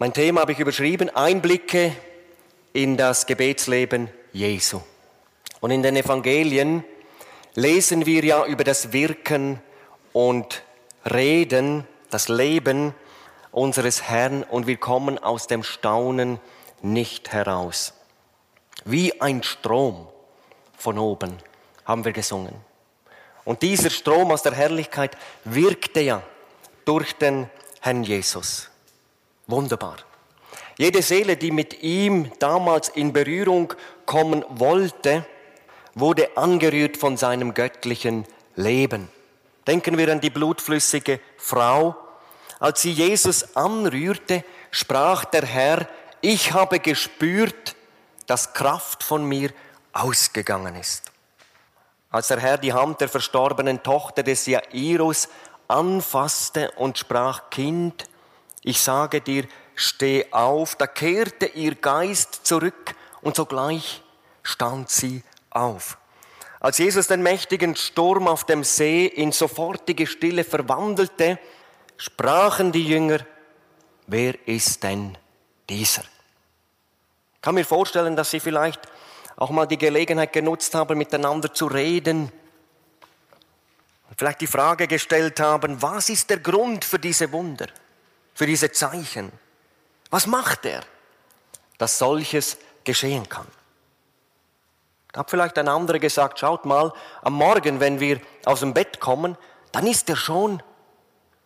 Mein Thema habe ich überschrieben, Einblicke in das Gebetsleben Jesu. Und in den Evangelien lesen wir ja über das Wirken und Reden, das Leben unseres Herrn und wir kommen aus dem Staunen nicht heraus. Wie ein Strom von oben haben wir gesungen. Und dieser Strom aus der Herrlichkeit wirkte ja durch den Herrn Jesus. Wunderbar. Jede Seele, die mit ihm damals in Berührung kommen wollte, wurde angerührt von seinem göttlichen Leben. Denken wir an die blutflüssige Frau. Als sie Jesus anrührte, sprach der Herr, ich habe gespürt, dass Kraft von mir ausgegangen ist. Als der Herr die Hand der verstorbenen Tochter des Jairus anfasste und sprach, Kind, ich sage dir, steh auf, da kehrte ihr Geist zurück und sogleich stand sie auf. Als Jesus den mächtigen Sturm auf dem See in sofortige Stille verwandelte, sprachen die Jünger, wer ist denn dieser? Ich kann mir vorstellen, dass sie vielleicht auch mal die Gelegenheit genutzt haben, miteinander zu reden. Vielleicht die Frage gestellt haben, was ist der Grund für diese Wunder, für diese Zeichen? Was macht er, dass solches geschehen kann? Da hat vielleicht ein anderer gesagt, schaut mal, am Morgen, wenn wir aus dem Bett kommen, dann ist er schon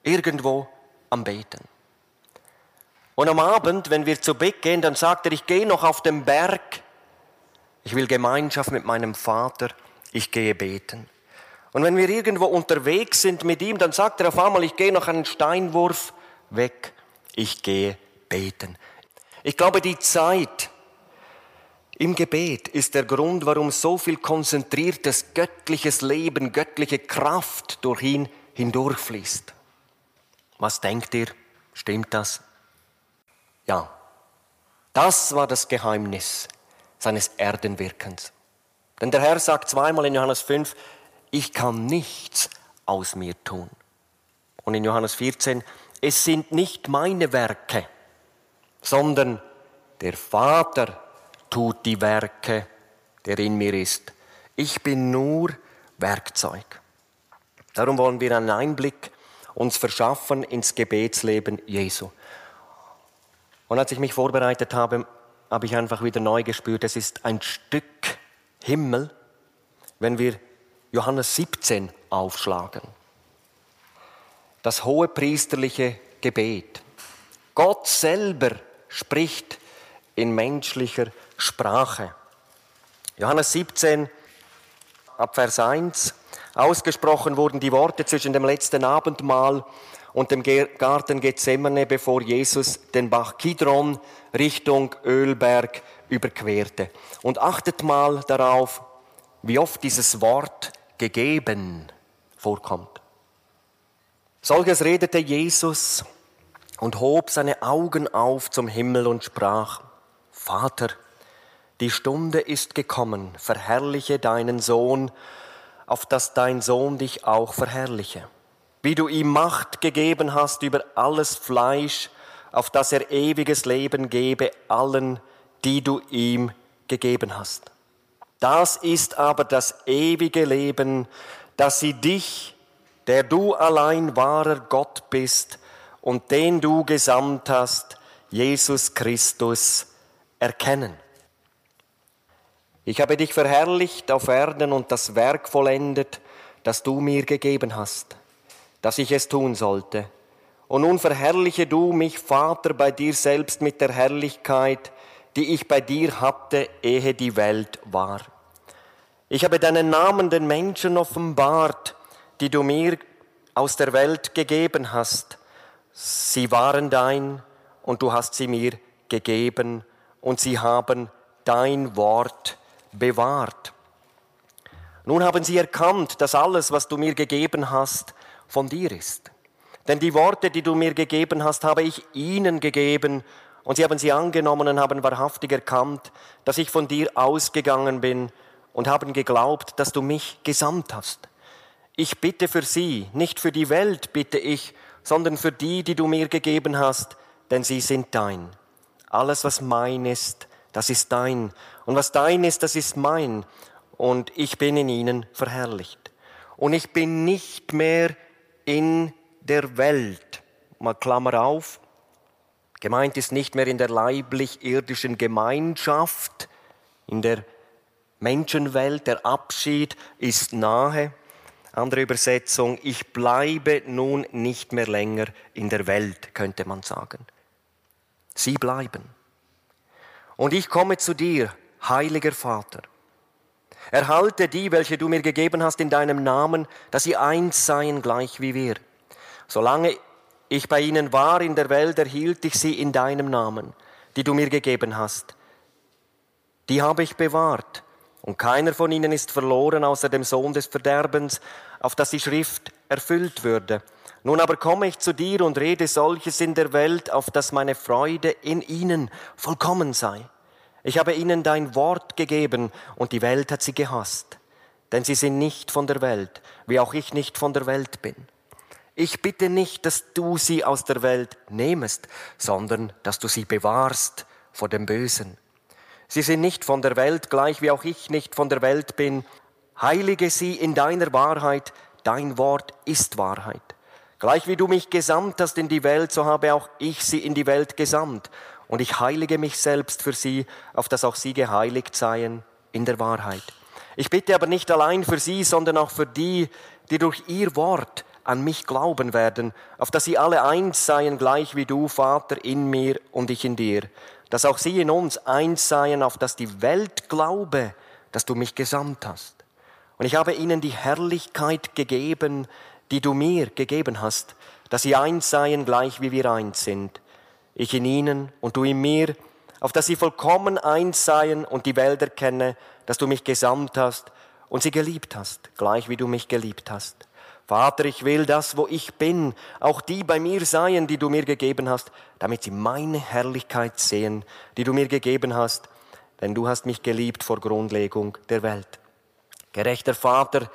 irgendwo am Beten. Und am Abend, wenn wir zu Bett gehen, dann sagt er, ich gehe noch auf den Berg, ich will Gemeinschaft mit meinem Vater, ich gehe beten. Und wenn wir irgendwo unterwegs sind mit ihm, dann sagt er auf einmal, ich gehe noch einen Steinwurf weg, ich gehe beten. Ich glaube, die Zeit im Gebet ist der Grund, warum so viel konzentriertes göttliches Leben, göttliche Kraft durch ihn hindurchfließt. Was denkt ihr? Stimmt das? Ja, das war das Geheimnis seines Erdenwirkens. Denn der Herr sagt zweimal in Johannes 5, ich kann nichts aus mir tun. Und in Johannes 14, es sind nicht meine Werke, sondern der Vater tut die Werke, der in mir ist. Ich bin nur Werkzeug. Darum wollen wir einen Einblick uns verschaffen ins Gebetsleben Jesu. Und als ich mich vorbereitet habe, habe ich einfach wieder neu gespürt, es ist ein Stück Himmel, wenn wir Johannes 17 aufschlagen. Das hohe priesterliche Gebet. Gott selber spricht in menschlicher Sprache. Johannes 17 ab Vers 1. Ausgesprochen wurden die Worte zwischen dem letzten Abendmahl und dem Garten Gethsemane, bevor Jesus den Bach Kidron Richtung Ölberg überquerte. Und achtet mal darauf, wie oft dieses Wort gegeben vorkommt. Solches redete Jesus und hob seine Augen auf zum Himmel und sprach, Vater, die Stunde ist gekommen, verherrliche deinen Sohn, auf dass dein Sohn dich auch verherrliche wie du ihm Macht gegeben hast über alles Fleisch, auf das er ewiges Leben gebe allen, die du ihm gegeben hast. Das ist aber das ewige Leben, dass sie dich, der du allein wahrer Gott bist und den du gesandt hast, Jesus Christus, erkennen. Ich habe dich verherrlicht auf Erden und das Werk vollendet, das du mir gegeben hast dass ich es tun sollte. Und nun verherrliche du mich, Vater, bei dir selbst mit der Herrlichkeit, die ich bei dir hatte, ehe die Welt war. Ich habe deinen Namen den Menschen offenbart, die du mir aus der Welt gegeben hast. Sie waren dein und du hast sie mir gegeben und sie haben dein Wort bewahrt. Nun haben sie erkannt, dass alles, was du mir gegeben hast, von dir ist. Denn die Worte, die du mir gegeben hast, habe ich ihnen gegeben, und sie haben sie angenommen und haben wahrhaftig erkannt, dass ich von dir ausgegangen bin und haben geglaubt, dass du mich gesandt hast. Ich bitte für sie, nicht für die Welt bitte ich, sondern für die, die du mir gegeben hast, denn sie sind dein. Alles, was mein ist, das ist dein. Und was dein ist, das ist mein. Und ich bin in ihnen verherrlicht. Und ich bin nicht mehr in der Welt. Mal Klammer auf. Gemeint ist nicht mehr in der leiblich-irdischen Gemeinschaft, in der Menschenwelt. Der Abschied ist nahe. Andere Übersetzung, ich bleibe nun nicht mehr länger in der Welt, könnte man sagen. Sie bleiben. Und ich komme zu dir, heiliger Vater. Erhalte die, welche du mir gegeben hast in deinem Namen, dass sie eins seien gleich wie wir. Solange ich bei ihnen war in der Welt, erhielt ich sie in deinem Namen, die du mir gegeben hast. Die habe ich bewahrt und keiner von ihnen ist verloren außer dem Sohn des Verderbens, auf das die Schrift erfüllt würde. Nun aber komme ich zu dir und rede solches in der Welt, auf dass meine Freude in ihnen vollkommen sei. Ich habe ihnen dein Wort gegeben und die Welt hat sie gehasst, denn sie sind nicht von der Welt, wie auch ich nicht von der Welt bin. Ich bitte nicht, dass du sie aus der Welt nehmest, sondern dass du sie bewahrst vor dem Bösen. Sie sind nicht von der Welt, gleich wie auch ich nicht von der Welt bin. Heilige sie in deiner Wahrheit, dein Wort ist Wahrheit. Gleich wie du mich gesandt hast in die Welt, so habe auch ich sie in die Welt gesandt. Und ich heilige mich selbst für sie, auf dass auch sie geheiligt seien in der Wahrheit. Ich bitte aber nicht allein für sie, sondern auch für die, die durch ihr Wort an mich glauben werden, auf dass sie alle eins seien, gleich wie du, Vater, in mir und ich in dir, dass auch sie in uns eins seien, auf dass die Welt glaube, dass du mich gesandt hast. Und ich habe ihnen die Herrlichkeit gegeben, die du mir gegeben hast, dass sie eins seien, gleich wie wir eins sind. Ich in ihnen und du in mir, auf dass sie vollkommen eins seien und die Welt erkenne, dass du mich gesandt hast und sie geliebt hast, gleich wie du mich geliebt hast. Vater, ich will das, wo ich bin, auch die bei mir seien, die du mir gegeben hast, damit sie meine Herrlichkeit sehen, die du mir gegeben hast, denn du hast mich geliebt vor Grundlegung der Welt. Gerechter Vater,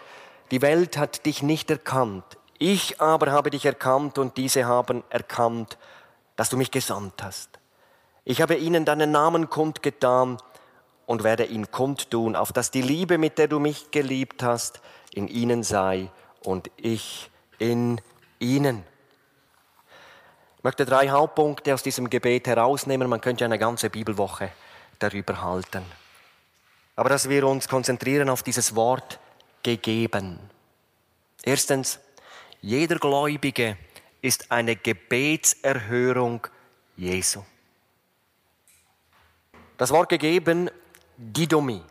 die Welt hat dich nicht erkannt, ich aber habe dich erkannt und diese haben erkannt, dass du mich gesandt hast. Ich habe ihnen deinen Namen kundgetan und werde ihn kundtun, auf dass die Liebe, mit der du mich geliebt hast, in ihnen sei und ich in ihnen. Ich möchte drei Hauptpunkte aus diesem Gebet herausnehmen. Man könnte eine ganze Bibelwoche darüber halten. Aber dass wir uns konzentrieren auf dieses Wort gegeben. Erstens, jeder Gläubige ist eine Gebetserhörung Jesu. Das Wort gegeben, Didomi,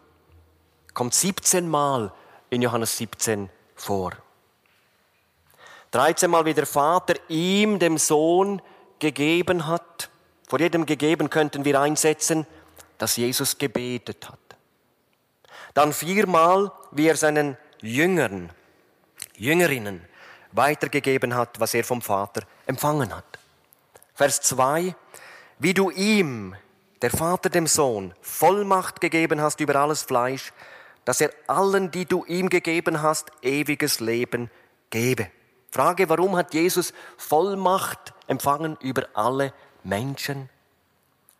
kommt 17 Mal in Johannes 17 vor. 13 Mal wie der Vater ihm, dem Sohn, gegeben hat. Vor jedem gegeben könnten wir einsetzen, dass Jesus gebetet hat. Dann viermal, wie er seinen Jüngern, Jüngerinnen weitergegeben hat, was er vom Vater empfangen hat. Vers 2, wie du ihm, der Vater dem Sohn, Vollmacht gegeben hast über alles Fleisch, dass er allen, die du ihm gegeben hast, ewiges Leben gebe. Frage, warum hat Jesus Vollmacht empfangen über alle Menschen?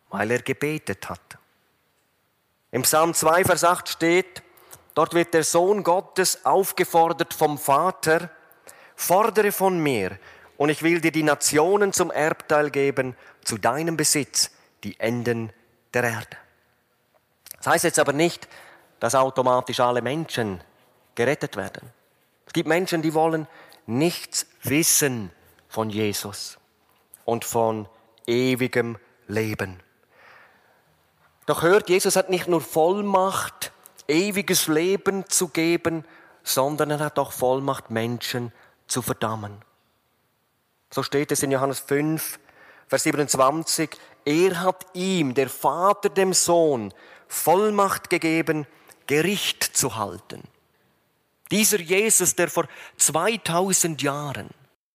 Weil er gebetet hat. Im Psalm 2, Vers 8 steht, dort wird der Sohn Gottes aufgefordert vom Vater, fordere von mir und ich will dir die Nationen zum Erbteil geben, zu deinem Besitz, die Enden der Erde. Das heißt jetzt aber nicht, dass automatisch alle Menschen gerettet werden. Es gibt Menschen, die wollen nichts wissen von Jesus und von ewigem Leben. Doch hört, Jesus hat nicht nur Vollmacht, ewiges Leben zu geben, sondern er hat auch Vollmacht, Menschen zu verdammen. So steht es in Johannes 5, Vers 27. Er hat ihm, der Vater dem Sohn, Vollmacht gegeben, Gericht zu halten. Dieser Jesus, der vor 2000 Jahren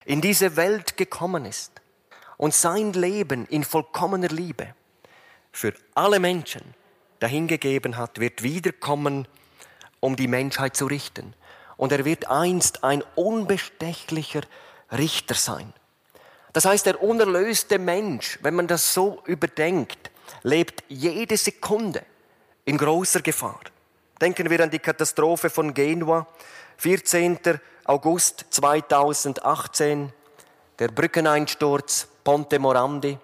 in diese Welt gekommen ist und sein Leben in vollkommener Liebe für alle Menschen dahingegeben hat, wird wiederkommen, um die Menschheit zu richten. Und er wird einst ein unbestechlicher Richter sein. Das heißt, der unerlöste Mensch, wenn man das so überdenkt, lebt jede Sekunde in großer Gefahr. Denken wir an die Katastrophe von Genua, 14. August 2018, der Brückeneinsturz Ponte Morandi.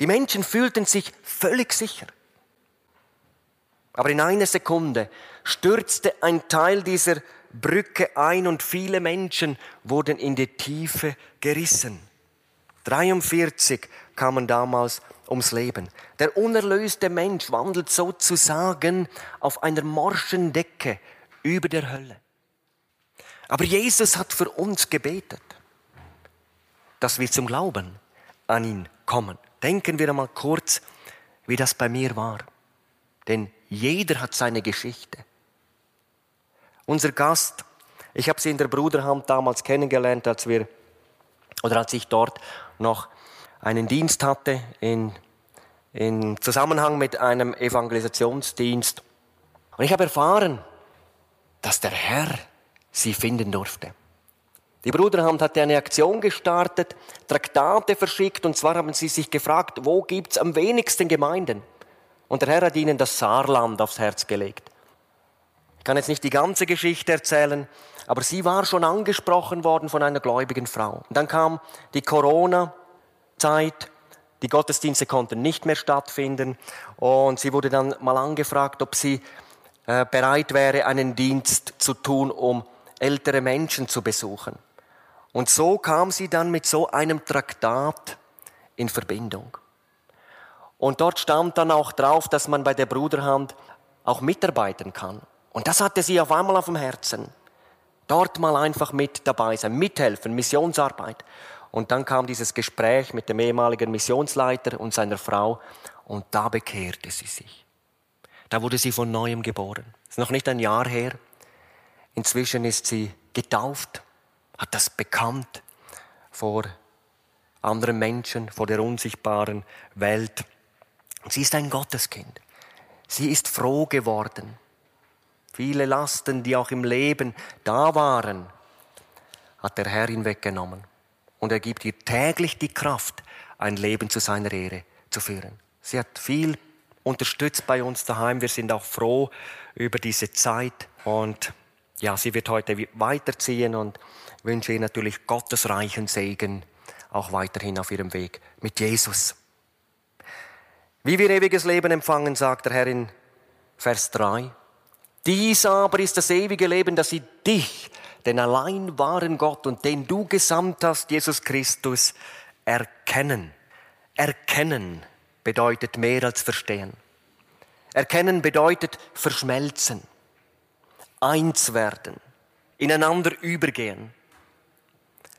Die Menschen fühlten sich völlig sicher. Aber in einer Sekunde stürzte ein Teil dieser Brücke ein und viele Menschen wurden in die Tiefe gerissen. 43 kamen damals ums Leben. Der unerlöste Mensch wandelt sozusagen auf einer morschen Decke über der Hölle. Aber Jesus hat für uns gebetet, dass wir zum Glauben an ihn kommen. Denken wir einmal kurz, wie das bei mir war. Denn jeder hat seine Geschichte. Unser Gast, ich habe sie in der Bruderhand damals kennengelernt, als wir oder als ich dort noch einen Dienst hatte in, in Zusammenhang mit einem Evangelisationsdienst. Und ich habe erfahren, dass der Herr sie finden durfte. Die Bruderhand hatte eine Aktion gestartet, Traktate verschickt, und zwar haben sie sich gefragt, wo gibt's am wenigsten Gemeinden? Und der Herr hat ihnen das Saarland aufs Herz gelegt. Ich kann jetzt nicht die ganze Geschichte erzählen, aber sie war schon angesprochen worden von einer gläubigen Frau. Und dann kam die Corona-Zeit, die Gottesdienste konnten nicht mehr stattfinden und sie wurde dann mal angefragt, ob sie äh, bereit wäre, einen Dienst zu tun, um ältere Menschen zu besuchen. Und so kam sie dann mit so einem Traktat in Verbindung. Und dort stand dann auch drauf, dass man bei der Bruderhand auch mitarbeiten kann. Und das hatte sie auf einmal auf dem Herzen. Dort mal einfach mit dabei sein, mithelfen, Missionsarbeit. Und dann kam dieses Gespräch mit dem ehemaligen Missionsleiter und seiner Frau und da bekehrte sie sich. Da wurde sie von neuem geboren. Ist noch nicht ein Jahr her. Inzwischen ist sie getauft, hat das bekannt vor anderen Menschen, vor der unsichtbaren Welt. Sie ist ein Gotteskind. Sie ist froh geworden. Viele Lasten, die auch im Leben da waren, hat der Herr hinweggenommen. Und er gibt ihr täglich die Kraft, ein Leben zu seiner Ehre zu führen. Sie hat viel unterstützt bei uns daheim. Wir sind auch froh über diese Zeit. Und ja, sie wird heute weiterziehen und wünsche ihr natürlich Gottes reichen Segen auch weiterhin auf ihrem Weg mit Jesus. Wie wir ewiges Leben empfangen, sagt der Herr in Vers 3. Dies aber ist das ewige Leben, dass sie dich, den allein wahren Gott und den du gesandt hast, Jesus Christus, erkennen. Erkennen bedeutet mehr als verstehen. Erkennen bedeutet verschmelzen, eins werden, ineinander übergehen.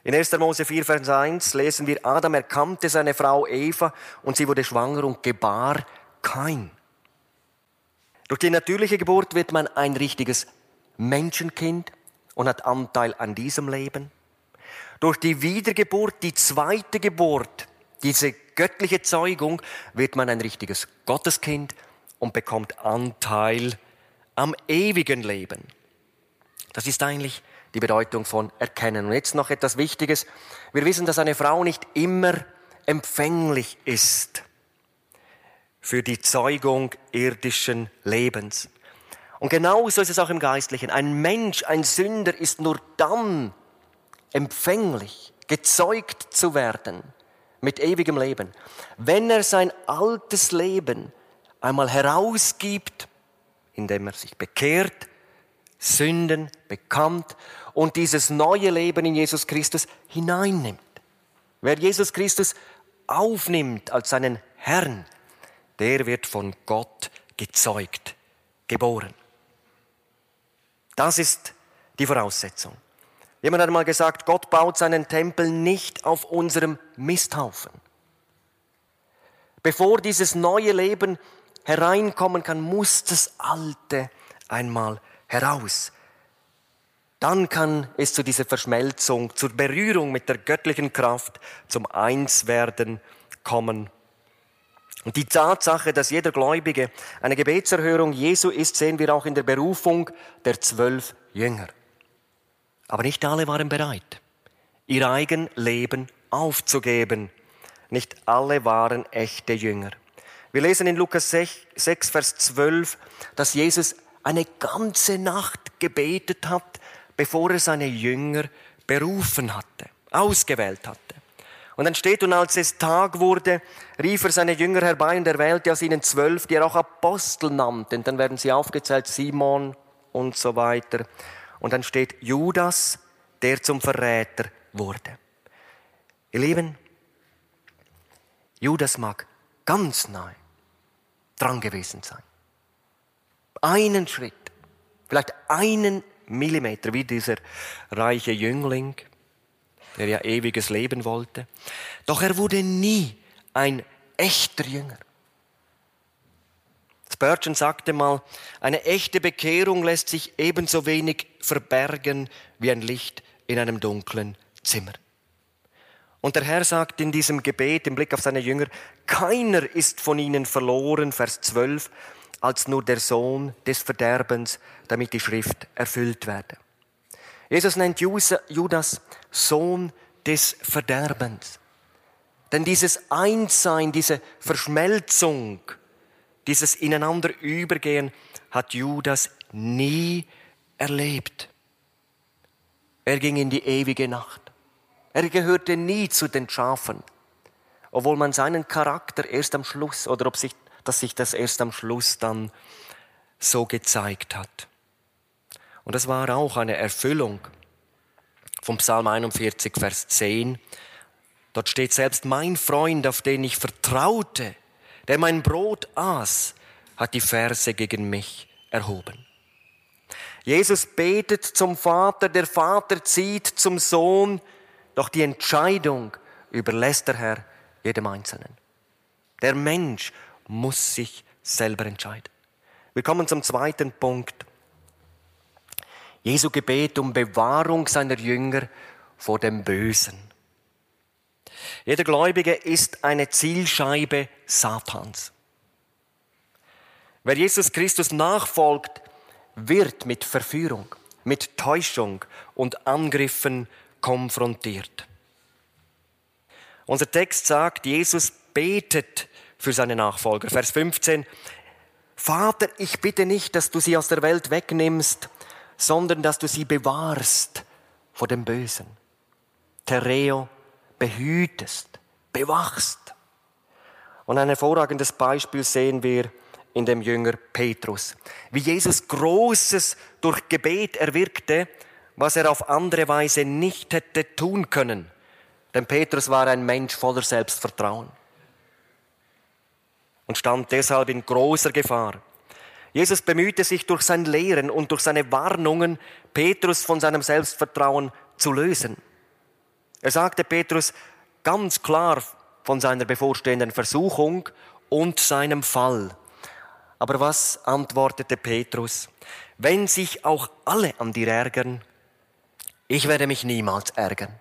In 1. Mose 4, Vers 1 lesen wir, Adam erkannte seine Frau Eva und sie wurde schwanger und gebar kein. Durch die natürliche Geburt wird man ein richtiges Menschenkind und hat Anteil an diesem Leben. Durch die Wiedergeburt, die zweite Geburt, diese göttliche Zeugung, wird man ein richtiges Gotteskind und bekommt Anteil am ewigen Leben. Das ist eigentlich die Bedeutung von Erkennen. Und jetzt noch etwas Wichtiges. Wir wissen, dass eine Frau nicht immer empfänglich ist für die Zeugung irdischen Lebens. Und genauso ist es auch im Geistlichen. Ein Mensch, ein Sünder ist nur dann empfänglich, gezeugt zu werden mit ewigem Leben, wenn er sein altes Leben einmal herausgibt, indem er sich bekehrt, Sünden bekannt und dieses neue Leben in Jesus Christus hineinnimmt. Wer Jesus Christus aufnimmt als seinen Herrn, der wird von Gott gezeugt, geboren. Das ist die Voraussetzung. Jemand hat mal gesagt, Gott baut seinen Tempel nicht auf unserem Misthaufen. Bevor dieses neue Leben hereinkommen kann, muss das Alte einmal heraus. Dann kann es zu dieser Verschmelzung, zur Berührung mit der göttlichen Kraft, zum Einswerden kommen und die Tatsache, dass jeder Gläubige eine Gebetserhörung Jesu ist, sehen wir auch in der Berufung der zwölf Jünger. Aber nicht alle waren bereit, ihr eigen Leben aufzugeben. Nicht alle waren echte Jünger. Wir lesen in Lukas 6, Vers 12, dass Jesus eine ganze Nacht gebetet hat, bevor er seine Jünger berufen hatte, ausgewählt hatte. Und dann steht, und als es Tag wurde, rief er seine Jünger herbei und erwählte aus ihnen zwölf, die er auch Apostel nannte. Und dann werden sie aufgezählt, Simon und so weiter. Und dann steht Judas, der zum Verräter wurde. Ihr Lieben, Judas mag ganz nahe dran gewesen sein. Einen Schritt, vielleicht einen Millimeter, wie dieser reiche Jüngling, der ja ewiges Leben wollte. Doch er wurde nie ein echter Jünger. Spurgeon sagte mal, eine echte Bekehrung lässt sich ebenso wenig verbergen wie ein Licht in einem dunklen Zimmer. Und der Herr sagt in diesem Gebet im Blick auf seine Jünger, keiner ist von ihnen verloren, Vers 12, als nur der Sohn des Verderbens, damit die Schrift erfüllt werde. Jesus nennt Judas Sohn des Verderbens. Denn dieses Einssein, diese Verschmelzung, dieses ineinander Übergehen hat Judas nie erlebt. Er ging in die ewige Nacht. Er gehörte nie zu den Schafen, obwohl man seinen Charakter erst am Schluss oder ob sich, dass sich das erst am Schluss dann so gezeigt hat. Und das war auch eine Erfüllung vom Psalm 41, Vers 10. Dort steht selbst mein Freund, auf den ich vertraute, der mein Brot aß, hat die Verse gegen mich erhoben. Jesus betet zum Vater, der Vater zieht zum Sohn, doch die Entscheidung überlässt der Herr jedem Einzelnen. Der Mensch muss sich selber entscheiden. Wir kommen zum zweiten Punkt. Jesu Gebet um Bewahrung seiner Jünger vor dem Bösen. Jeder Gläubige ist eine Zielscheibe Satans. Wer Jesus Christus nachfolgt, wird mit Verführung, mit Täuschung und Angriffen konfrontiert. Unser Text sagt, Jesus betet für seine Nachfolger. Vers 15. Vater, ich bitte nicht, dass du sie aus der Welt wegnimmst, sondern dass du sie bewahrst vor dem Bösen. Tereo, behütest, bewachst. Und ein hervorragendes Beispiel sehen wir in dem Jünger Petrus. Wie Jesus Großes durch Gebet erwirkte, was er auf andere Weise nicht hätte tun können. Denn Petrus war ein Mensch voller Selbstvertrauen und stand deshalb in großer Gefahr. Jesus bemühte sich durch sein Lehren und durch seine Warnungen, Petrus von seinem Selbstvertrauen zu lösen. Er sagte Petrus ganz klar von seiner bevorstehenden Versuchung und seinem Fall. Aber was antwortete Petrus? Wenn sich auch alle an dir ärgern, ich werde mich niemals ärgern.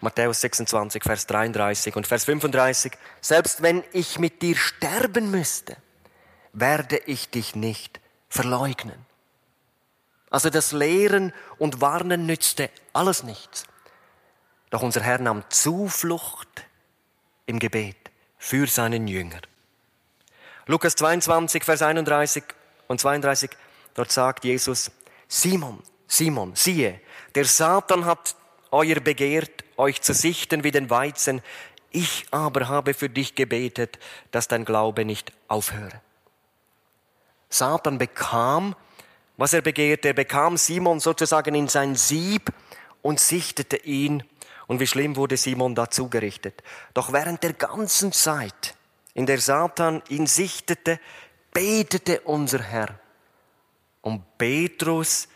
Matthäus 26, Vers 33 und Vers 35. Selbst wenn ich mit dir sterben müsste, werde ich dich nicht verleugnen. Also das Lehren und Warnen nützte alles nichts. Doch unser Herr nahm Zuflucht im Gebet für seinen Jünger. Lukas 22, Vers 31 und 32, dort sagt Jesus, Simon, Simon, siehe, der Satan hat euer begehrt, euch zu sichten wie den Weizen, ich aber habe für dich gebetet, dass dein Glaube nicht aufhöre. Satan bekam, was er begehrte. Er bekam Simon sozusagen in sein Sieb und sichtete ihn. Und wie schlimm wurde Simon dazu gerichtet. Doch während der ganzen Zeit, in der Satan ihn sichtete, betete unser Herr. Und Petrus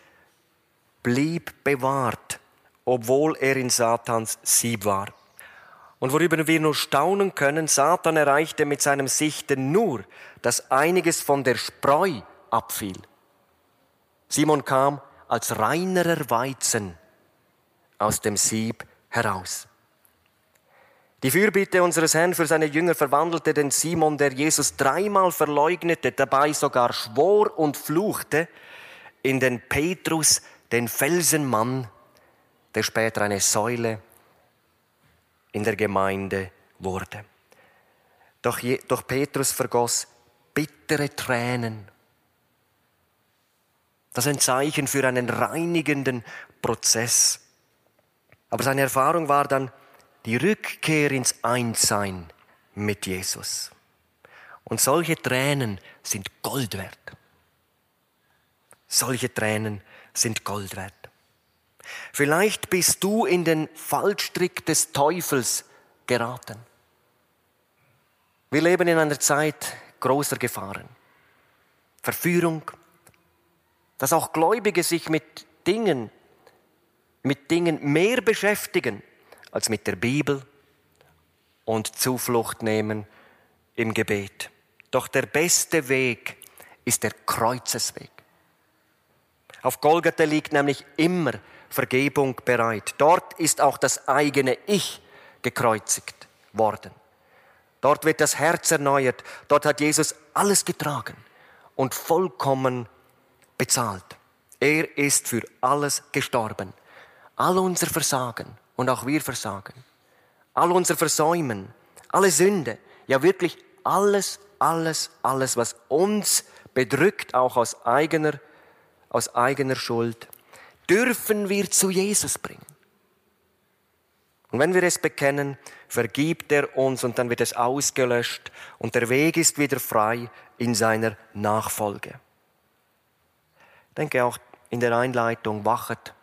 blieb bewahrt, obwohl er in Satans Sieb war. Und worüber wir nur staunen können, Satan erreichte mit seinem Sichten nur, dass einiges von der Spreu abfiel. Simon kam als reinerer Weizen aus dem Sieb heraus. Die Fürbitte unseres Herrn für seine Jünger verwandelte den Simon, der Jesus dreimal verleugnete, dabei sogar schwor und fluchte, in den Petrus, den Felsenmann, der später eine Säule in der Gemeinde wurde. Doch, doch Petrus vergoss bittere Tränen. Das ist ein Zeichen für einen reinigenden Prozess. Aber seine Erfahrung war dann die Rückkehr ins Einssein mit Jesus. Und solche Tränen sind Gold wert. Solche Tränen sind Gold wert. Vielleicht bist du in den Fallstrick des Teufels geraten. Wir leben in einer Zeit großer Gefahren. Verführung, dass auch Gläubige sich mit Dingen, mit Dingen mehr beschäftigen als mit der Bibel und Zuflucht nehmen im Gebet. Doch der beste Weg ist der Kreuzesweg. Auf Golgatha liegt nämlich immer Vergebung bereit. Dort ist auch das eigene Ich gekreuzigt worden. Dort wird das Herz erneuert. Dort hat Jesus alles getragen und vollkommen bezahlt. Er ist für alles gestorben. All unser Versagen und auch wir versagen. All unser Versäumen, alle Sünde, ja wirklich alles, alles, alles, was uns bedrückt, auch aus eigener, aus eigener Schuld, dürfen wir zu Jesus bringen. Und wenn wir es bekennen, vergibt er uns und dann wird es ausgelöscht und der Weg ist wieder frei in seiner Nachfolge. Ich denke auch in der Einleitung, wachet,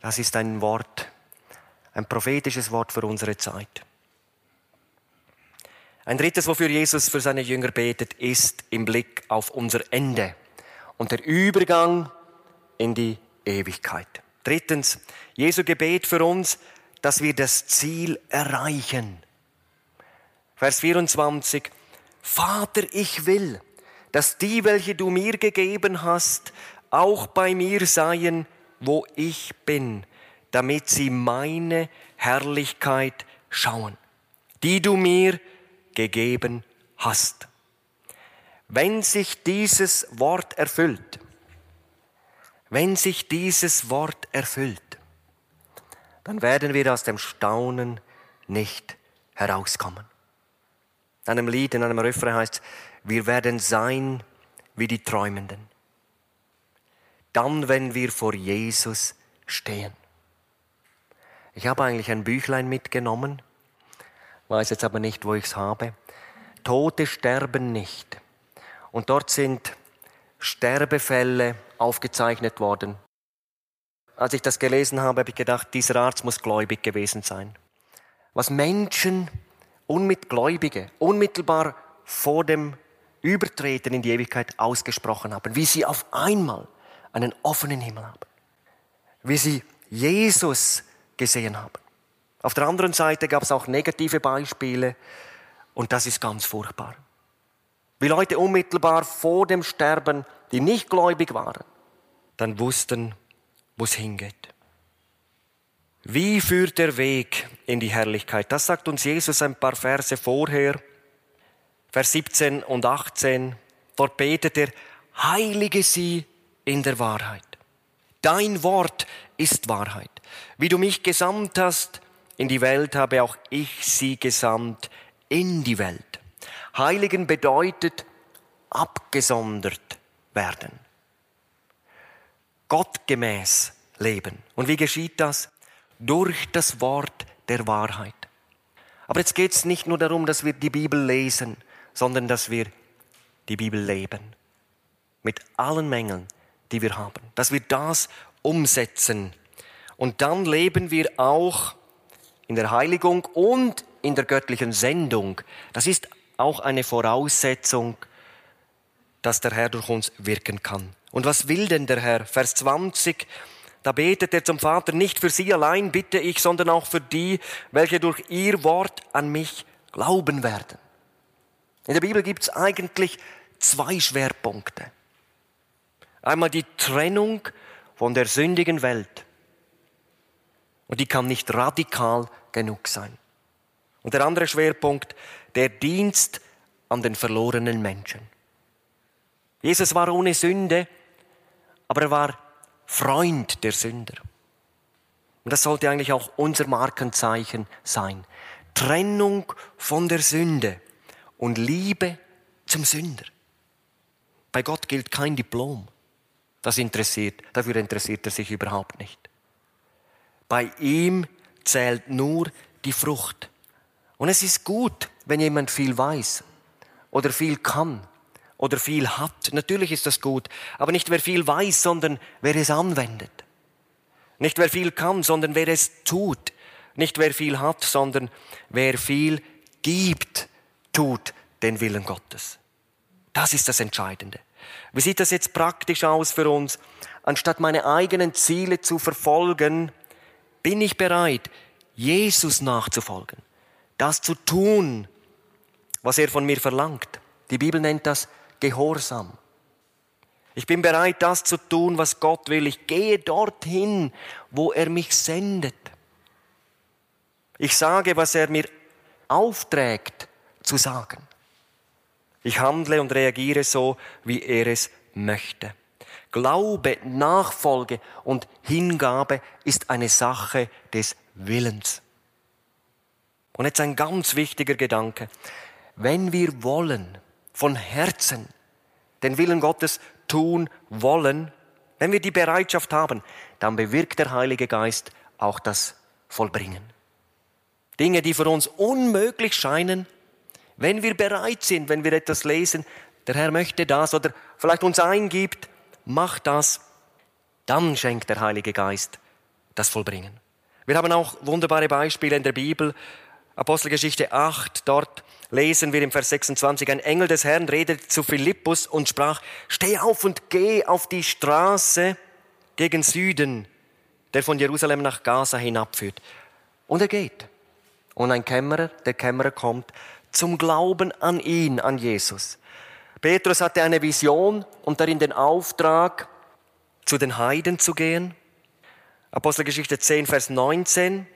das ist ein Wort, ein prophetisches Wort für unsere Zeit. Ein drittes, wofür Jesus für seine Jünger betet, ist im Blick auf unser Ende und der Übergang in die Ewigkeit. Drittens, Jesu Gebet für uns, dass wir das Ziel erreichen. Vers 24, Vater, ich will, dass die, welche du mir gegeben hast, auch bei mir seien, wo ich bin, damit sie meine Herrlichkeit schauen, die du mir gegeben hast. Wenn sich dieses Wort erfüllt, wenn sich dieses Wort erfüllt, dann werden wir aus dem Staunen nicht herauskommen. In einem Lied, in einem Refrain heißt wir werden sein wie die Träumenden. Dann, wenn wir vor Jesus stehen. Ich habe eigentlich ein Büchlein mitgenommen, weiß jetzt aber nicht, wo ich es habe. Tote sterben nicht. Und dort sind Sterbefälle aufgezeichnet worden. Als ich das gelesen habe, habe ich gedacht, dieser Arzt muss gläubig gewesen sein. Was Menschen, Unmitgläubige, unmittelbar vor dem Übertreten in die Ewigkeit ausgesprochen haben, wie sie auf einmal einen offenen Himmel haben, wie sie Jesus gesehen haben. Auf der anderen Seite gab es auch negative Beispiele und das ist ganz furchtbar. Wie Leute unmittelbar vor dem Sterben, die nicht gläubig waren, dann wussten, wo es hingeht. Wie führt der Weg in die Herrlichkeit? Das sagt uns Jesus ein paar Verse vorher. Vers 17 und 18. Dort betet er, heilige sie in der Wahrheit. Dein Wort ist Wahrheit. Wie du mich gesandt hast in die Welt, habe auch ich sie gesandt in die Welt. Heiligen bedeutet abgesondert werden. Gottgemäß leben. Und wie geschieht das? Durch das Wort der Wahrheit. Aber jetzt geht es nicht nur darum, dass wir die Bibel lesen, sondern dass wir die Bibel leben. Mit allen Mängeln, die wir haben. Dass wir das umsetzen. Und dann leben wir auch in der Heiligung und in der göttlichen Sendung. Das ist auch eine Voraussetzung, dass der Herr durch uns wirken kann. Und was will denn der Herr? Vers 20, da betet er zum Vater, nicht für sie allein bitte ich, sondern auch für die, welche durch ihr Wort an mich glauben werden. In der Bibel gibt es eigentlich zwei Schwerpunkte. Einmal die Trennung von der sündigen Welt. Und die kann nicht radikal genug sein. Und der andere Schwerpunkt, der Dienst an den verlorenen Menschen. Jesus war ohne Sünde, aber er war Freund der Sünder. Und das sollte eigentlich auch unser Markenzeichen sein. Trennung von der Sünde und Liebe zum Sünder. Bei Gott gilt kein Diplom. Das interessiert, dafür interessiert er sich überhaupt nicht. Bei ihm zählt nur die Frucht. Und es ist gut, wenn jemand viel weiß oder viel kann oder viel hat. Natürlich ist das gut, aber nicht wer viel weiß, sondern wer es anwendet. Nicht wer viel kann, sondern wer es tut. Nicht wer viel hat, sondern wer viel gibt, tut den Willen Gottes. Das ist das Entscheidende. Wie sieht das jetzt praktisch aus für uns? Anstatt meine eigenen Ziele zu verfolgen, bin ich bereit, Jesus nachzufolgen, das zu tun, was er von mir verlangt. Die Bibel nennt das Gehorsam. Ich bin bereit, das zu tun, was Gott will. Ich gehe dorthin, wo er mich sendet. Ich sage, was er mir aufträgt zu sagen. Ich handle und reagiere so, wie er es möchte. Glaube, Nachfolge und Hingabe ist eine Sache des Willens. Und jetzt ein ganz wichtiger Gedanke. Wenn wir wollen, von Herzen den Willen Gottes tun wollen, wenn wir die Bereitschaft haben, dann bewirkt der Heilige Geist auch das Vollbringen. Dinge, die für uns unmöglich scheinen, wenn wir bereit sind, wenn wir etwas lesen, der Herr möchte das oder vielleicht uns eingibt, mach das, dann schenkt der Heilige Geist das Vollbringen. Wir haben auch wunderbare Beispiele in der Bibel. Apostelgeschichte 8, dort lesen wir im Vers 26, ein Engel des Herrn redete zu Philippus und sprach, steh auf und geh auf die Straße gegen Süden, der von Jerusalem nach Gaza hinabführt. Und er geht. Und ein Kämmerer, der Kämmerer kommt zum Glauben an ihn, an Jesus. Petrus hatte eine Vision und darin den Auftrag, zu den Heiden zu gehen. Apostelgeschichte 10, Vers 19.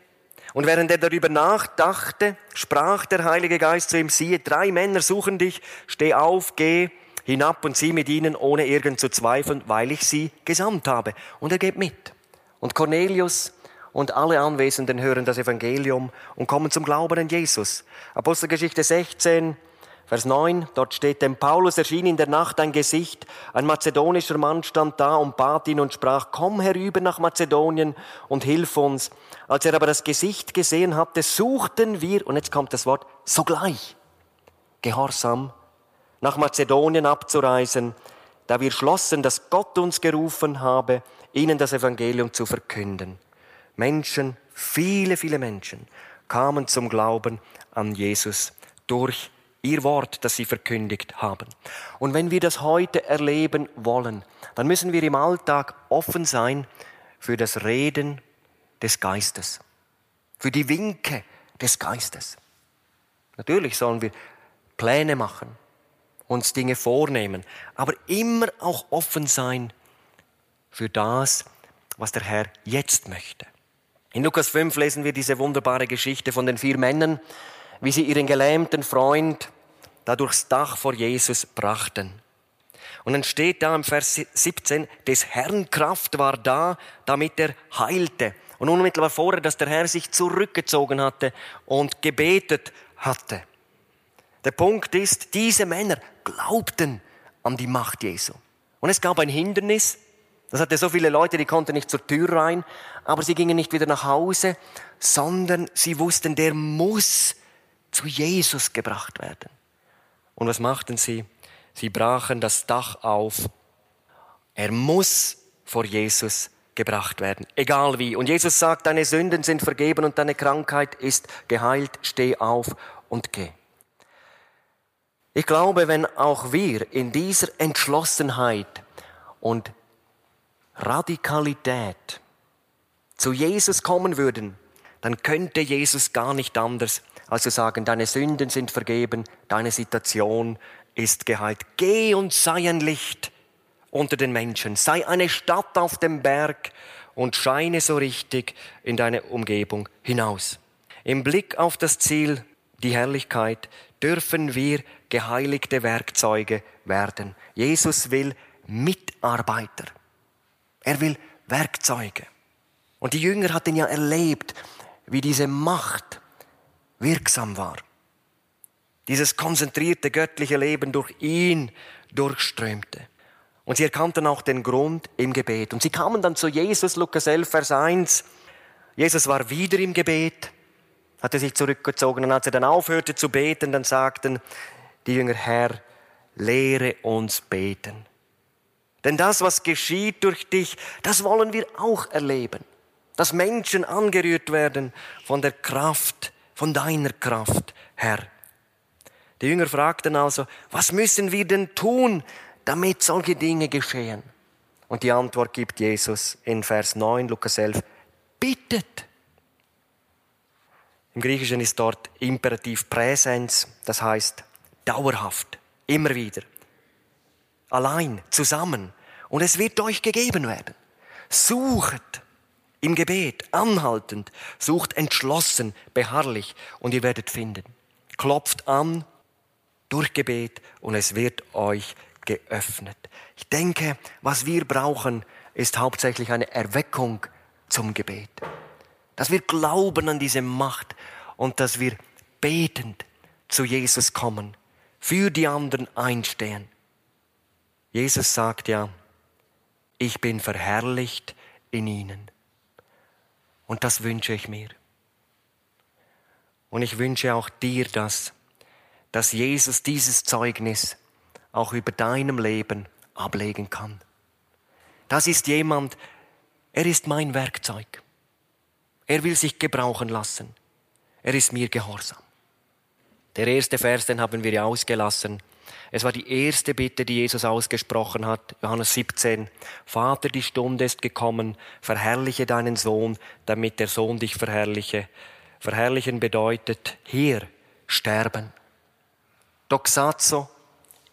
Und während er darüber nachdachte, sprach der Heilige Geist zu ihm, siehe, drei Männer suchen dich, steh auf, geh hinab und sieh mit ihnen, ohne irgend zu zweifeln, weil ich sie gesandt habe. Und er geht mit. Und Cornelius und alle Anwesenden hören das Evangelium und kommen zum Glauben an Jesus. Apostelgeschichte 16, Vers 9, dort steht, dem Paulus erschien in der Nacht ein Gesicht, ein mazedonischer Mann stand da und bat ihn und sprach, komm herüber nach Mazedonien und hilf uns. Als er aber das Gesicht gesehen hatte, suchten wir, und jetzt kommt das Wort, sogleich, gehorsam, nach Mazedonien abzureisen, da wir schlossen, dass Gott uns gerufen habe, ihnen das Evangelium zu verkünden. Menschen, viele, viele Menschen kamen zum Glauben an Jesus durch ihr Wort, das sie verkündigt haben. Und wenn wir das heute erleben wollen, dann müssen wir im Alltag offen sein für das Reden des Geistes, für die Winke des Geistes. Natürlich sollen wir Pläne machen, uns Dinge vornehmen, aber immer auch offen sein für das, was der Herr jetzt möchte. In Lukas 5 lesen wir diese wunderbare Geschichte von den vier Männern, wie sie ihren gelähmten Freund da durchs Dach vor Jesus brachten. Und dann steht da im Vers 17, des Herrn Kraft war da, damit er heilte. Und unmittelbar vorher, dass der Herr sich zurückgezogen hatte und gebetet hatte. Der Punkt ist, diese Männer glaubten an die Macht Jesu. Und es gab ein Hindernis, das hatte so viele Leute, die konnten nicht zur Tür rein, aber sie gingen nicht wieder nach Hause, sondern sie wussten, der muss zu Jesus gebracht werden. Und was machten sie? Sie brachen das Dach auf. Er muss vor Jesus gebracht werden, egal wie. Und Jesus sagt, deine Sünden sind vergeben und deine Krankheit ist geheilt, steh auf und geh. Ich glaube, wenn auch wir in dieser Entschlossenheit und Radikalität zu Jesus kommen würden, dann könnte Jesus gar nicht anders, als zu sagen, deine Sünden sind vergeben, deine Situation ist geheilt. Geh und sei ein Licht unter den Menschen, sei eine Stadt auf dem Berg und scheine so richtig in deine Umgebung hinaus. Im Blick auf das Ziel, die Herrlichkeit, dürfen wir geheiligte Werkzeuge werden. Jesus will Mitarbeiter. Er will Werkzeuge. Und die Jünger hatten ja erlebt, wie diese Macht wirksam war. Dieses konzentrierte göttliche Leben durch ihn durchströmte. Und sie erkannten auch den Grund im Gebet. Und sie kamen dann zu Jesus, Lukas 11, Vers 1. Jesus war wieder im Gebet, hatte sich zurückgezogen. Und als er dann aufhörte zu beten, dann sagten die Jünger, Herr, lehre uns beten. Denn das, was geschieht durch dich, das wollen wir auch erleben. Dass Menschen angerührt werden von der Kraft, von deiner Kraft, Herr. Die Jünger fragten also, was müssen wir denn tun, damit solche Dinge geschehen? Und die Antwort gibt Jesus in Vers 9, Lukas 11, bittet. Im Griechischen ist dort Imperativ Präsens, das heißt dauerhaft, immer wieder, allein, zusammen. Und es wird euch gegeben werden. Sucht im Gebet, anhaltend, sucht entschlossen, beharrlich und ihr werdet finden. Klopft an durch Gebet und es wird euch geöffnet. Ich denke, was wir brauchen, ist hauptsächlich eine Erweckung zum Gebet. Dass wir glauben an diese Macht und dass wir betend zu Jesus kommen, für die anderen einstehen. Jesus sagt ja, ich bin verherrlicht in ihnen. Und das wünsche ich mir. Und ich wünsche auch dir das, dass Jesus dieses Zeugnis auch über deinem Leben ablegen kann. Das ist jemand, er ist mein Werkzeug. Er will sich gebrauchen lassen. Er ist mir gehorsam. Der erste Vers, den haben wir ja ausgelassen. Es war die erste Bitte, die Jesus ausgesprochen hat. Johannes 17. Vater, die Stunde ist gekommen. Verherrliche deinen Sohn, damit der Sohn dich verherrliche. Verherrlichen bedeutet hier sterben. Doxazo,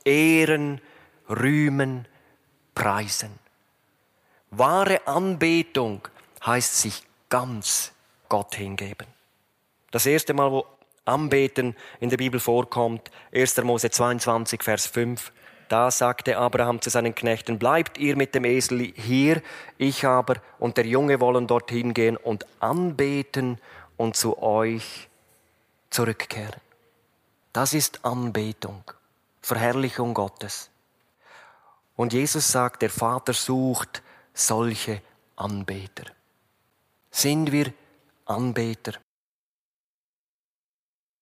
ehren, rühmen, preisen. Wahre Anbetung heißt sich ganz Gott hingeben. Das erste Mal, wo Anbeten in der Bibel vorkommt, 1. Mose 22, Vers 5, da sagte Abraham zu seinen Knechten, bleibt ihr mit dem Esel hier, ich aber und der Junge wollen dorthin gehen und anbeten und zu euch zurückkehren. Das ist Anbetung, Verherrlichung Gottes. Und Jesus sagt, der Vater sucht solche Anbeter. Sind wir Anbeter?